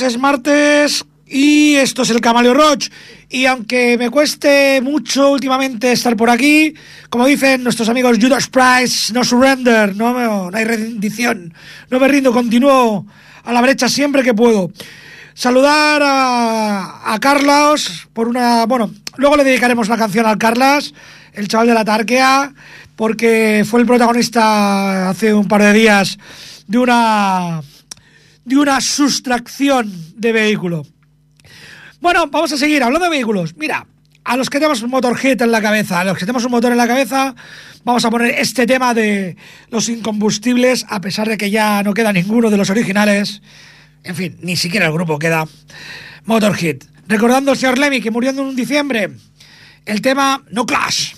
es martes y esto es el Camaleo Roach. Y aunque me cueste mucho últimamente estar por aquí, como dicen nuestros amigos Judas Price, no surrender, no, hay rendición, no me rindo, continúo a la brecha siempre que puedo. Saludar a, a Carlos por una... Bueno, luego le dedicaremos la canción al Carlos, el chaval de la Tarquea, porque fue el protagonista hace un par de días de una de una sustracción de vehículo. Bueno, vamos a seguir hablando de vehículos. Mira, a los que tenemos un motorhead en la cabeza, a los que tenemos un motor en la cabeza, vamos a poner este tema de los incombustibles, a pesar de que ya no queda ninguno de los originales. En fin, ni siquiera el grupo queda. Motorhead. Recordando al señor Lemmy que murió en un diciembre. El tema No Clash.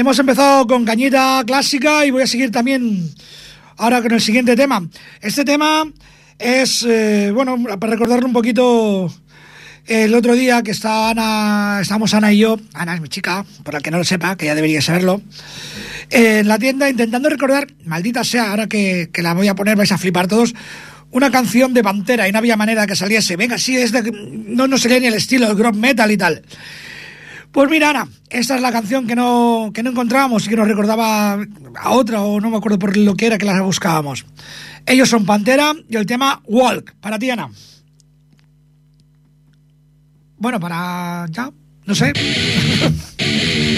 Hemos empezado con cañita clásica y voy a seguir también ahora con el siguiente tema. Este tema es, eh, bueno, para recordarle un poquito el otro día que está Ana, estamos Ana y yo, Ana es mi chica, por la que no lo sepa, que ya debería saberlo, en la tienda intentando recordar, maldita sea, ahora que, que la voy a poner vais a flipar todos, una canción de Pantera y no había manera que saliese. Venga, sí, es de, no, no sería ni el estilo, el ground metal y tal. Pues mira, Ana, esta es la canción que no, que no encontrábamos y que nos recordaba a otra, o no me acuerdo por lo que era que la buscábamos. Ellos son Pantera y el tema Walk. Para ti, Ana. Bueno, para ya, no sé.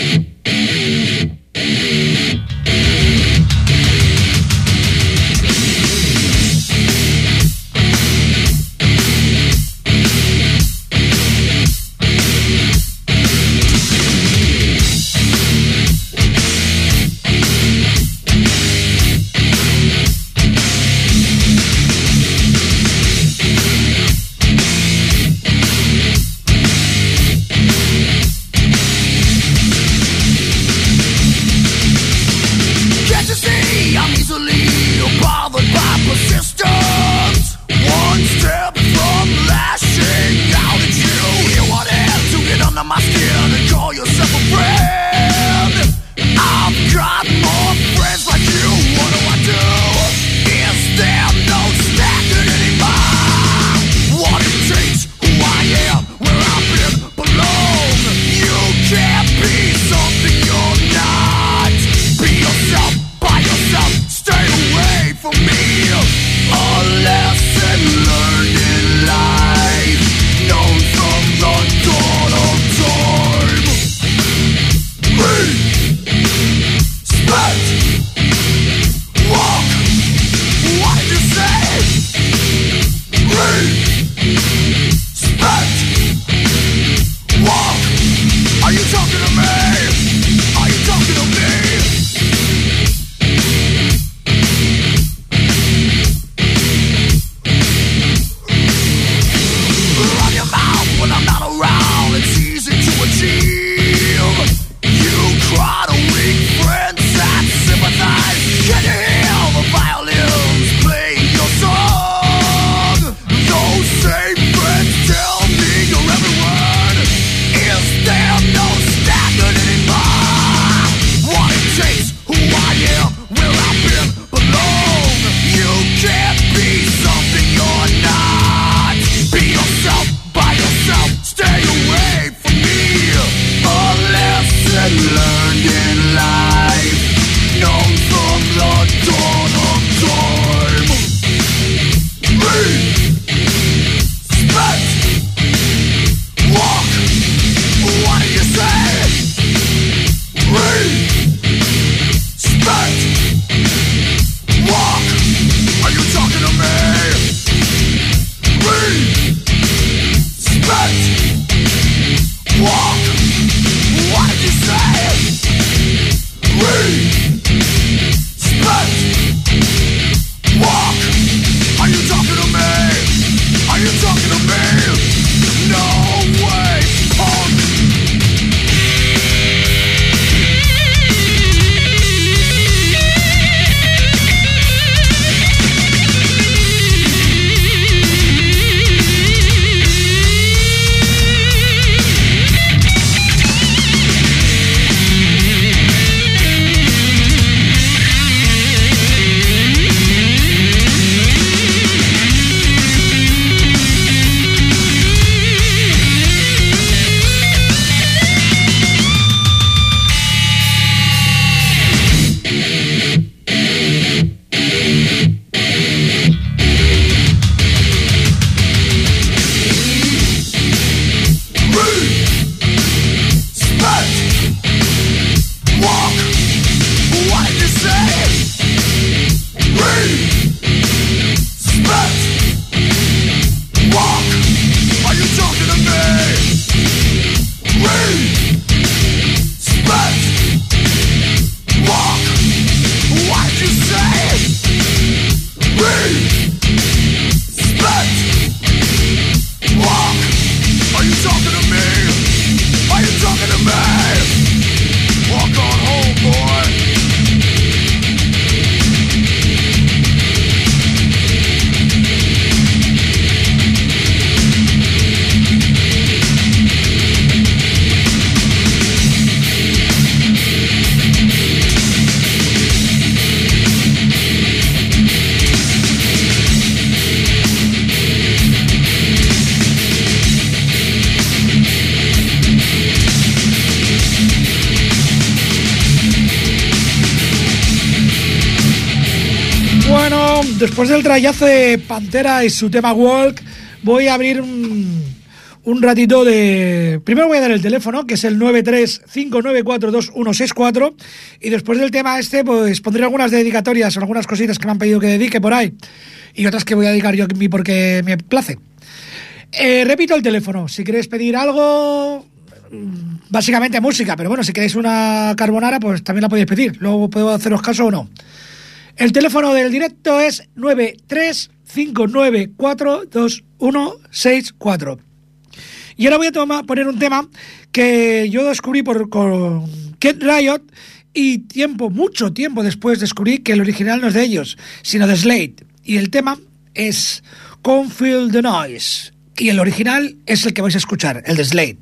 después del trayazo de Pantera y su tema Walk, voy a abrir un, un ratito de... Primero voy a dar el teléfono, que es el 935942164, y después del tema este, pues pondré algunas dedicatorias, algunas cositas que me han pedido que dedique por ahí, y otras que voy a dedicar yo porque me place. Eh, repito el teléfono, si queréis pedir algo, básicamente música, pero bueno, si queréis una carbonara, pues también la podéis pedir, luego puedo haceros caso o no. El teléfono del directo es 935942164. Y ahora voy a tomar, poner un tema que yo descubrí por, con Kent Riot y tiempo, mucho tiempo después descubrí que el original no es de ellos, sino de Slade. Y el tema es Confield the Noise. Y el original es el que vais a escuchar, el de Slade.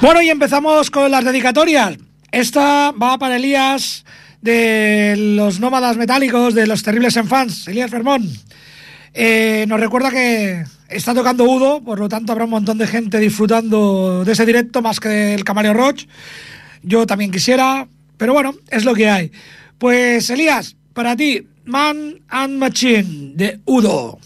Bueno, y empezamos con las dedicatorias. Esta va para Elías de los nómadas metálicos de los terribles enfants, Elías Fermón. Eh, nos recuerda que está tocando Udo, por lo tanto habrá un montón de gente disfrutando de ese directo más que del Camaleo Roach. Yo también quisiera, pero bueno, es lo que hay. Pues Elías, para ti, Man and Machine de Udo.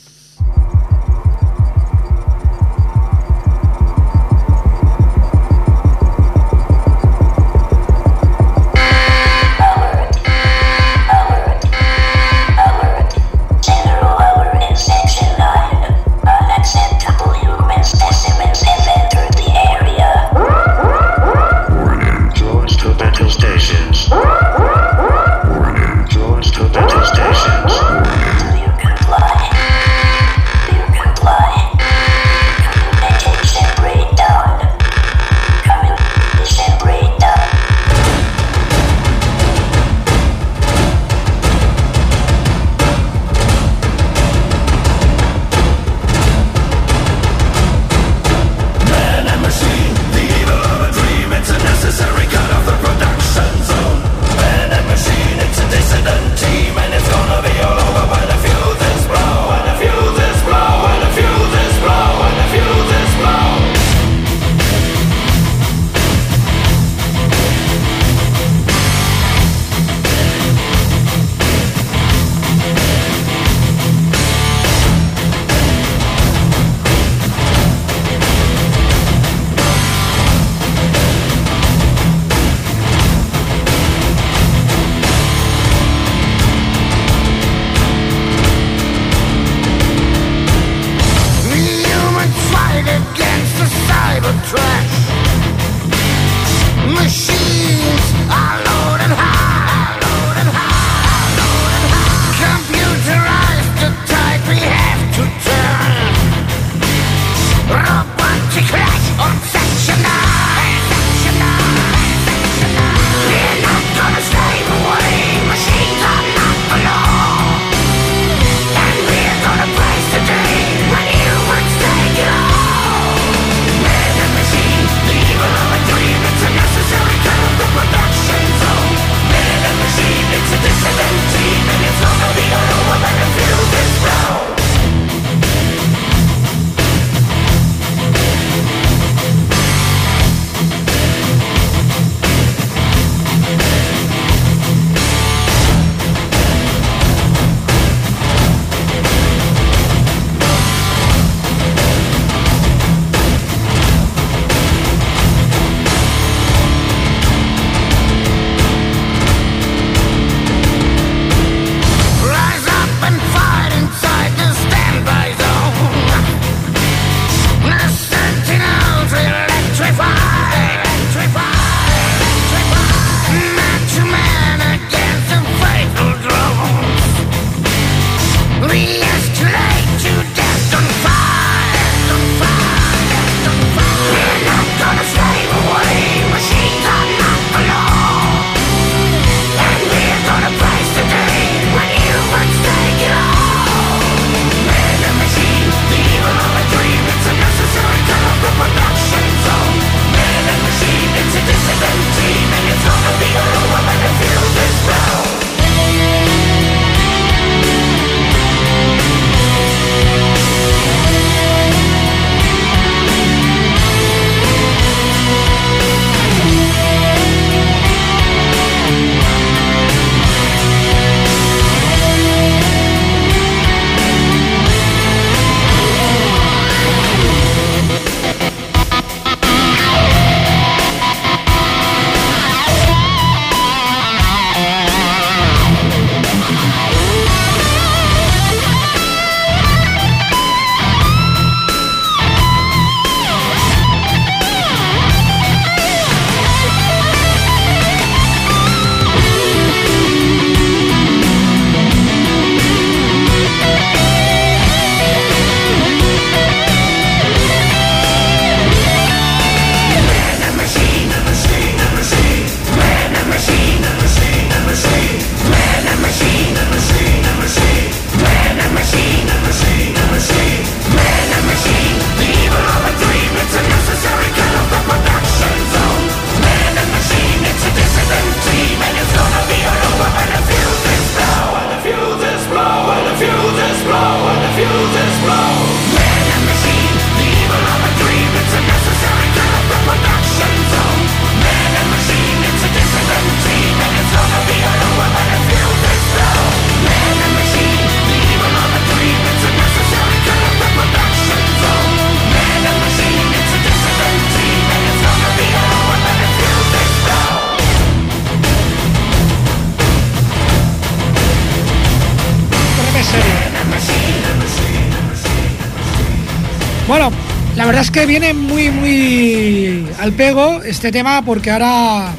Que viene muy, muy al pego este tema porque ahora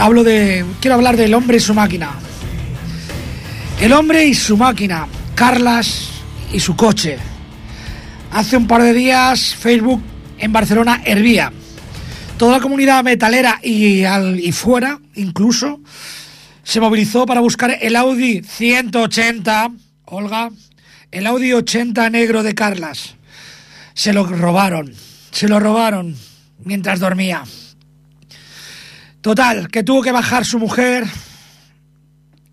hablo de. Quiero hablar del hombre y su máquina. El hombre y su máquina. Carlas y su coche. Hace un par de días Facebook en Barcelona hervía. Toda la comunidad metalera y, al, y fuera, incluso, se movilizó para buscar el Audi 180, Olga, el Audi 80 negro de Carlas. Se lo robaron, se lo robaron mientras dormía. Total, que tuvo que bajar su mujer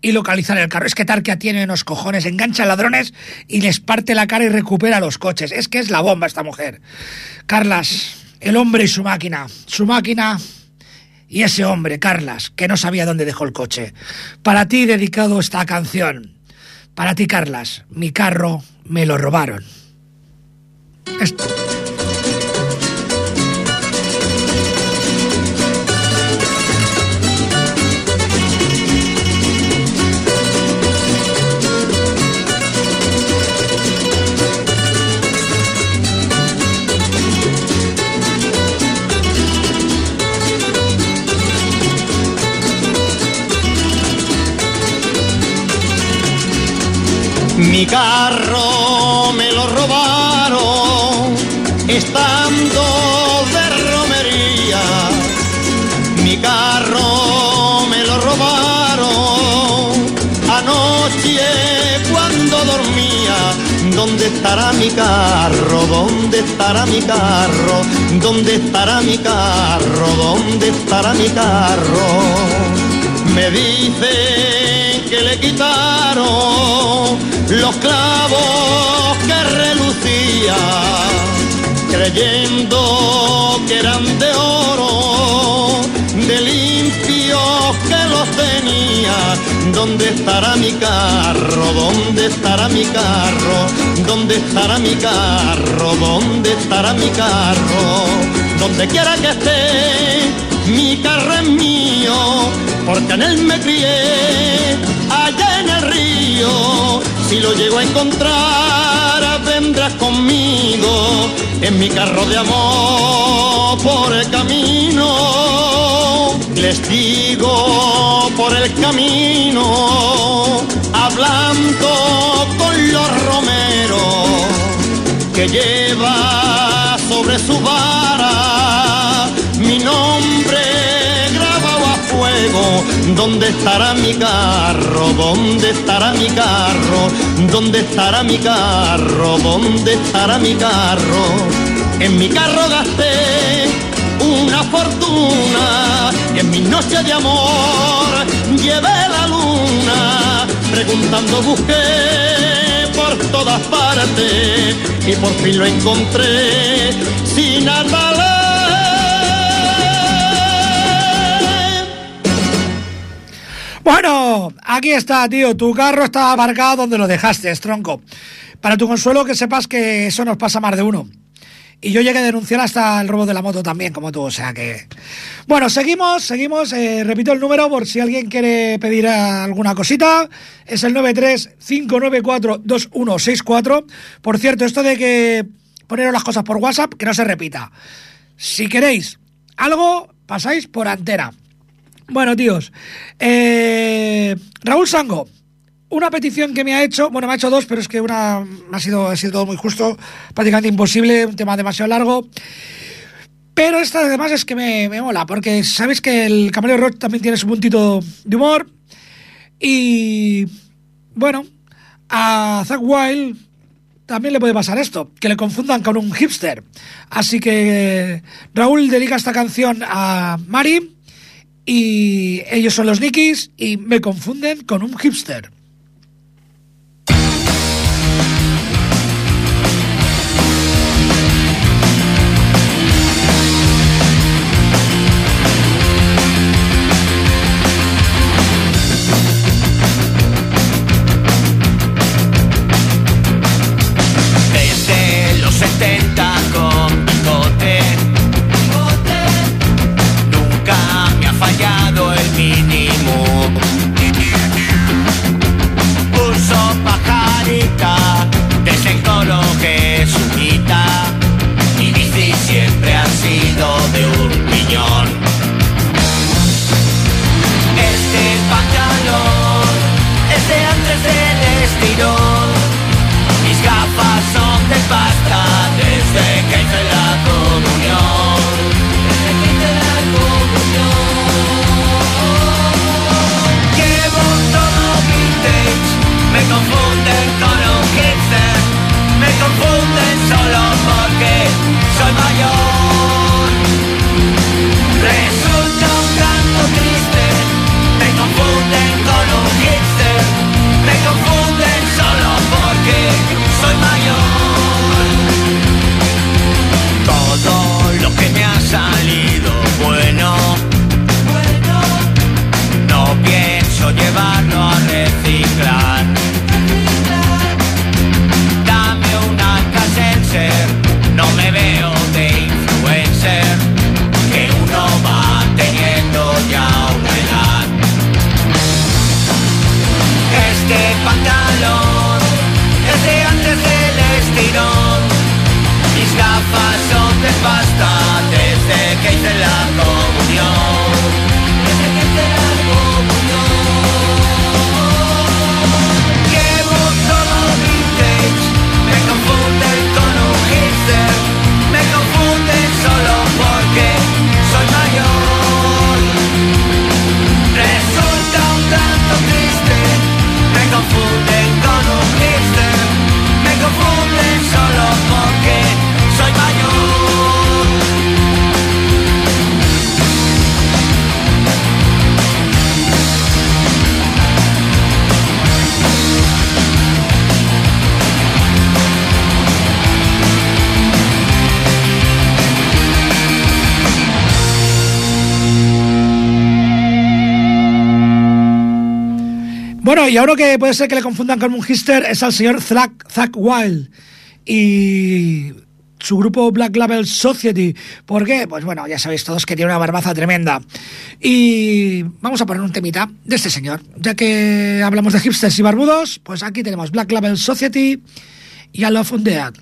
y localizar el carro. Es que Tarkia tiene unos cojones, engancha ladrones y les parte la cara y recupera los coches. Es que es la bomba esta mujer. Carlas, el hombre y su máquina. Su máquina y ese hombre, Carlas, que no sabía dónde dejó el coche. Para ti dedicado esta canción. Para ti, Carlas, mi carro me lo robaron. Mi carro estará mi carro? ¿Dónde estará mi carro? ¿Dónde estará mi carro? ¿Dónde estará mi carro? Me dicen que le quitaron los clavos que relucía, creyendo que eran de oro, de limpios tenía. ¿Dónde estará mi carro? ¿Dónde estará mi carro? ¿Dónde estará mi carro? ¿Dónde estará mi carro? Donde quiera que esté, mi carro es mío, porque en él me crié, allá en el río si lo llego a encontrar, vendrás conmigo en mi carro de amor por el camino. Les digo por el camino, hablando con los romeros que lleva sobre su vara mi nombre ¿Dónde estará mi carro? ¿Dónde estará mi carro? ¿Dónde estará mi carro? ¿Dónde estará mi carro? En mi carro gasté y en mi noche de amor llevé la luna preguntando busqué por todas partes y por fin lo encontré sin nada Bueno, aquí está, tío. Tu carro está aparcado donde lo dejaste, tronco. Para tu consuelo, que sepas que eso nos pasa más de uno. Y yo llegué a denunciar hasta el robo de la moto también, como tú, o sea que... Bueno, seguimos, seguimos, eh, repito el número por si alguien quiere pedir alguna cosita, es el 935942164. Por cierto, esto de que poneros las cosas por WhatsApp, que no se repita. Si queréis algo, pasáis por antena. Bueno, tíos. Eh, Raúl Sango, una petición que me ha hecho, bueno, me ha hecho dos, pero es que una ha sido, ha sido todo muy justo, prácticamente imposible, un tema demasiado largo. Pero esta además es que me, mola, porque sabéis que el Camarero Rock también tiene su puntito de humor. Y bueno, a Zack Wild también le puede pasar esto, que le confundan con un hipster. Así que Raúl dedica esta canción a Mari y ellos son los Nikis y me confunden con un hipster. Y ahora que puede ser que le confundan con un hister es al señor Zack, Wild y su grupo Black Label Society. ¿Por qué? Pues bueno, ya sabéis todos que tiene una barbaza tremenda. Y vamos a poner un temita de este señor. Ya que hablamos de hipsters y barbudos, pues aquí tenemos Black Label Society y I Love Undead.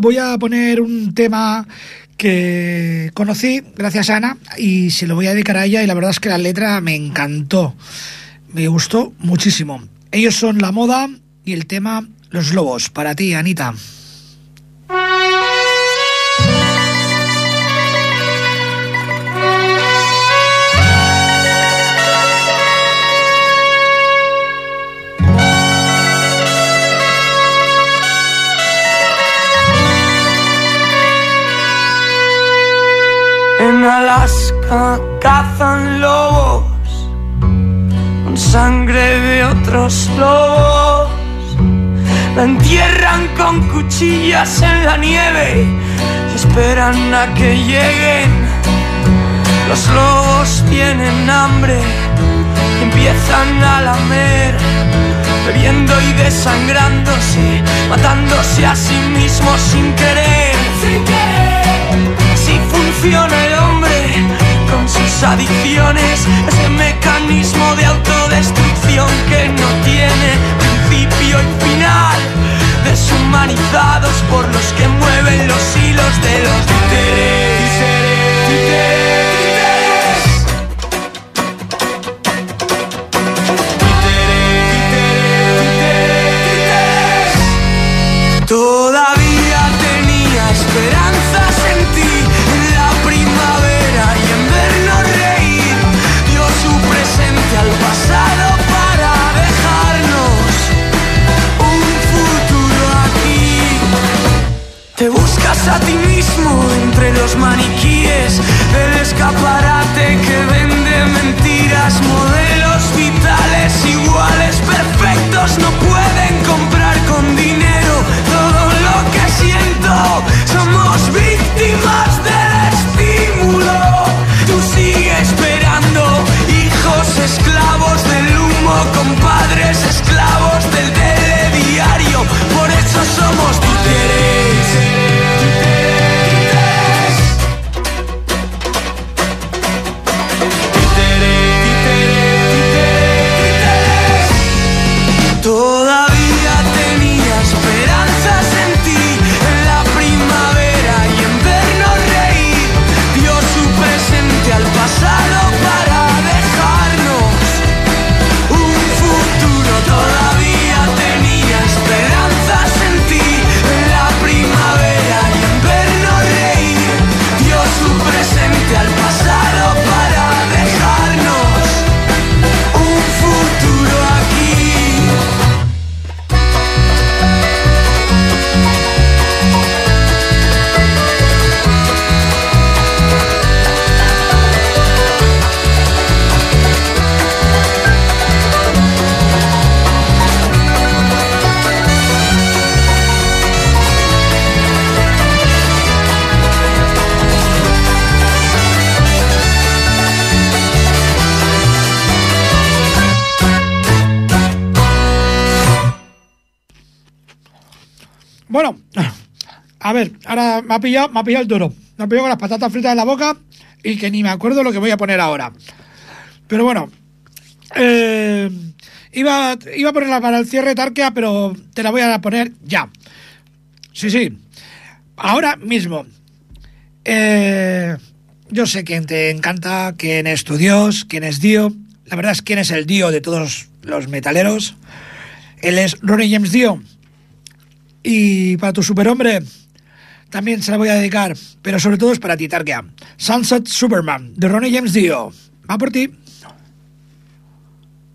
Voy a poner un tema que conocí gracias a Ana y se lo voy a dedicar a ella y la verdad es que la letra me encantó, me gustó muchísimo. Ellos son La Moda y el tema Los Lobos, para ti, Anita. Alaska cazan lobos con sangre de otros lobos. La entierran con cuchillas en la nieve y esperan a que lleguen. Los lobos tienen hambre y empiezan a lamer, bebiendo y desangrándose, matándose a sí mismos sin querer. Sin querer el hombre con sus adicciones, ese mecanismo de autodestrucción que no tiene principio y final, deshumanizados por los que mueven los hilos de los a ti mismo entre los maniquíes del escaparate que vende mentiras, modelos vitales iguales, perfectos, no pueden me ha pillado, me ha pillado el toro. Me ha pillado con las patatas fritas en la boca y que ni me acuerdo lo que voy a poner ahora. Pero bueno, eh, iba, iba a ponerla para el cierre Tarquea, pero te la voy a poner ya. Sí, sí. Ahora mismo. Eh, yo sé quién te encanta, quién es tu Dios, quién es Dio. La verdad es quién es el Dio de todos los metaleros. Él es Ronnie James Dio. Y para tu superhombre, también se la voy a dedicar, pero sobre todo es para ti, Tarkia. Sunset Superman, de Ronnie James Dio. Va por ti.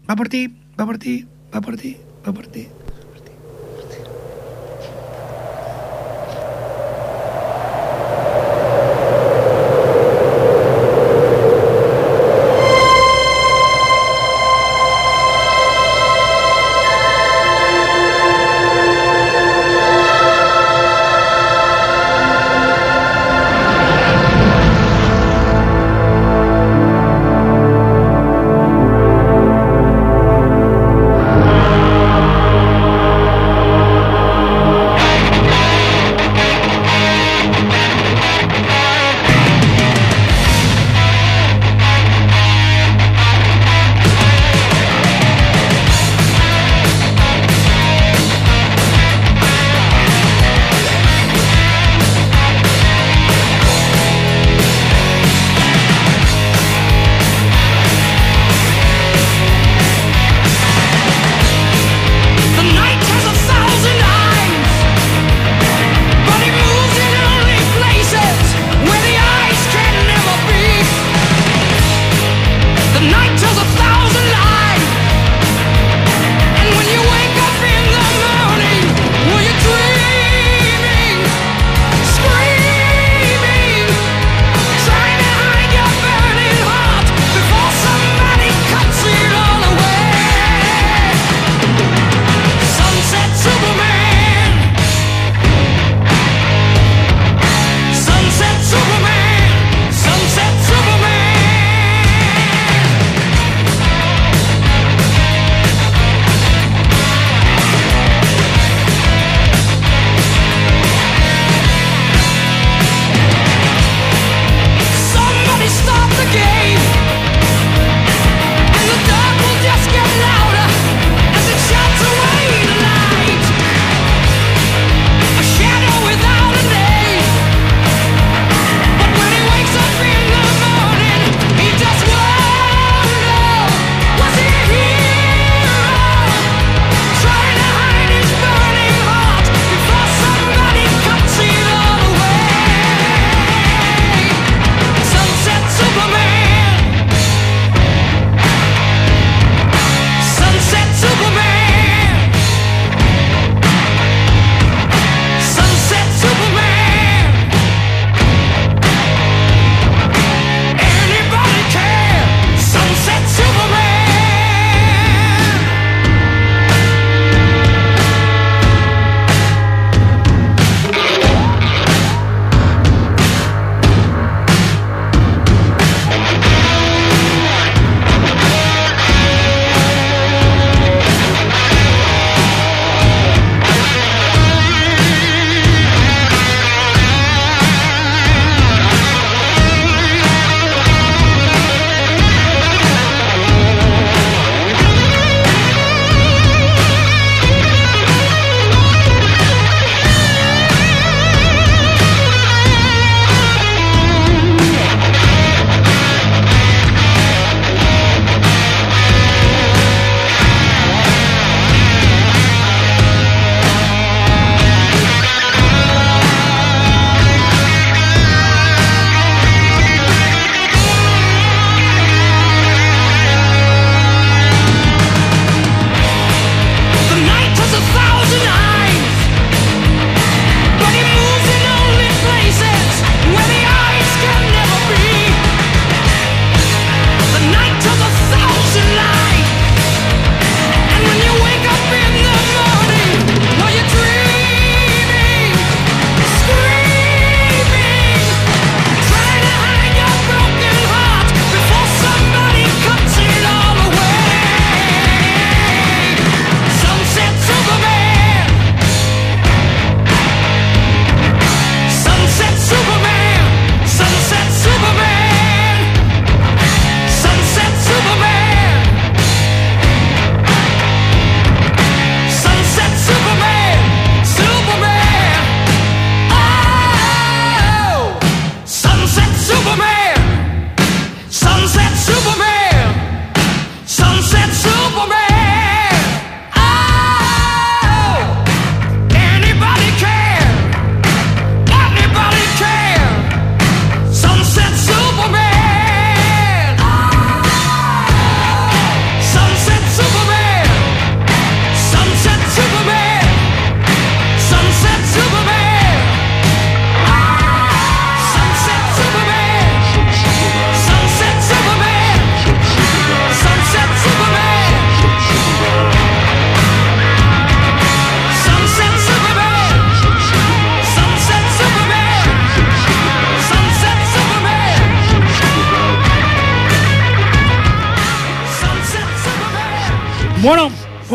Va por ti, va por ti, va por ti, va por ti.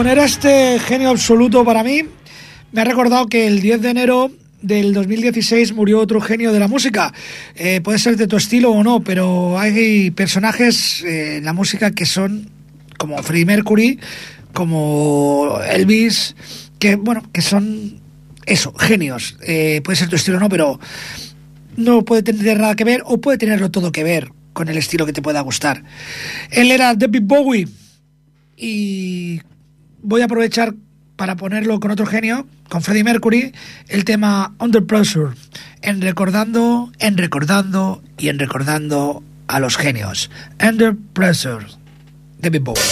Poner este genio absoluto para mí me ha recordado que el 10 de enero del 2016 murió otro genio de la música. Eh, puede ser de tu estilo o no, pero hay personajes eh, en la música que son como Freddie Mercury, como Elvis, que bueno, que son eso, genios. Eh, puede ser tu estilo o no, pero no puede tener nada que ver o puede tenerlo todo que ver con el estilo que te pueda gustar. Él era David Bowie y voy a aprovechar para ponerlo con otro genio, con Freddie Mercury, el tema Under Pressure, en recordando, en recordando y en recordando a los genios. Under Pressure, David Bowie.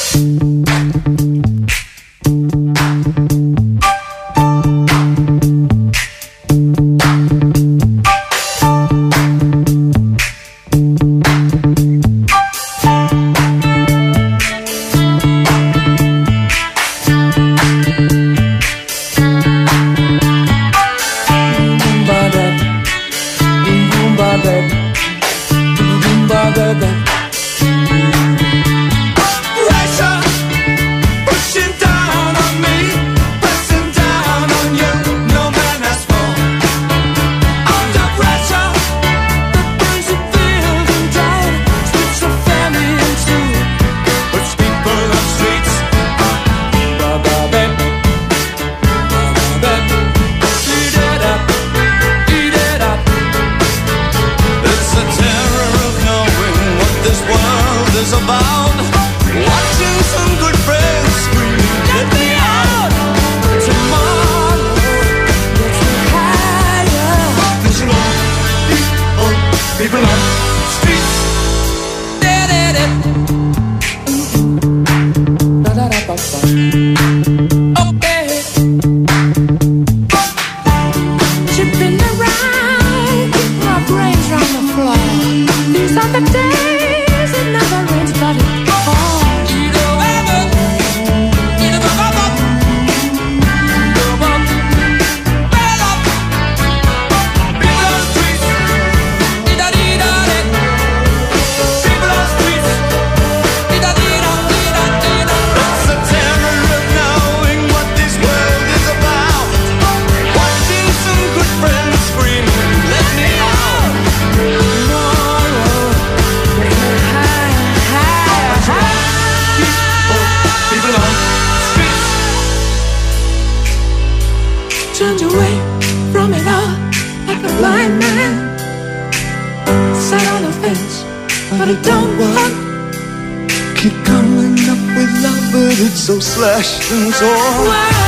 slash and torn.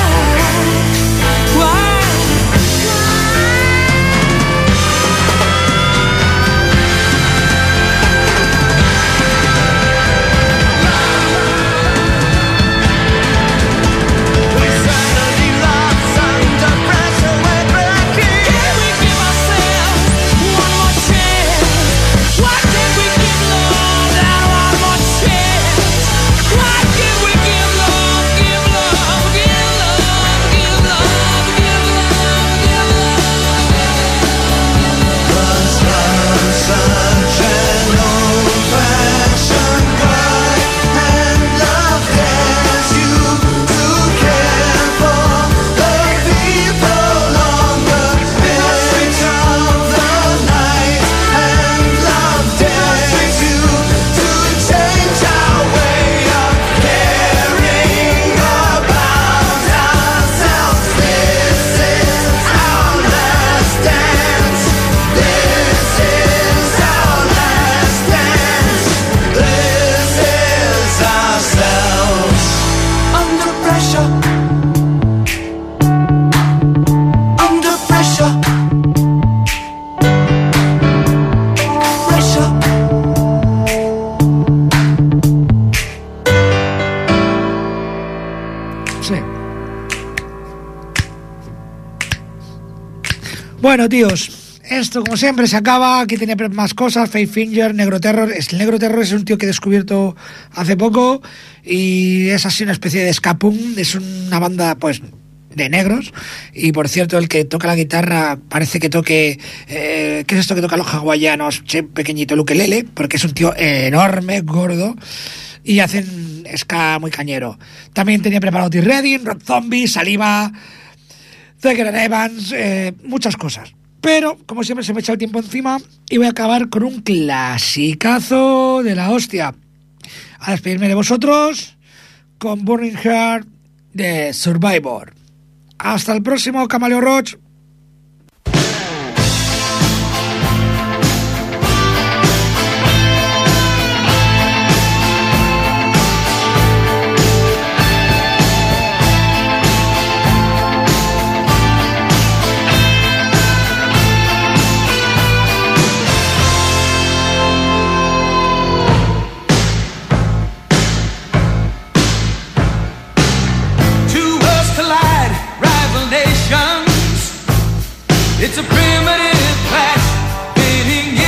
Bueno, tíos, esto como siempre se acaba. Aquí tiene más cosas: Faith Finger, Negro Terror. El Negro Terror es un tío que he descubierto hace poco y es así una especie de escapum. Es una banda, pues, de negros. Y por cierto, el que toca la guitarra parece que toque. Eh, ¿Qué es esto que toca los hawaianos? Che, pequeñito, Lele, porque es un tío enorme, gordo. Y hacen ska muy cañero. También tenía preparado T-Redding, Rock Zombie, Saliva, Zegger Evans, eh, muchas cosas. Pero, como siempre, se me echa el tiempo encima y voy a acabar con un clasicazo de la hostia. A despedirme de vosotros con Burning Heart de Survivor. Hasta el próximo Camaleo Roach. It's a primitive past fading in.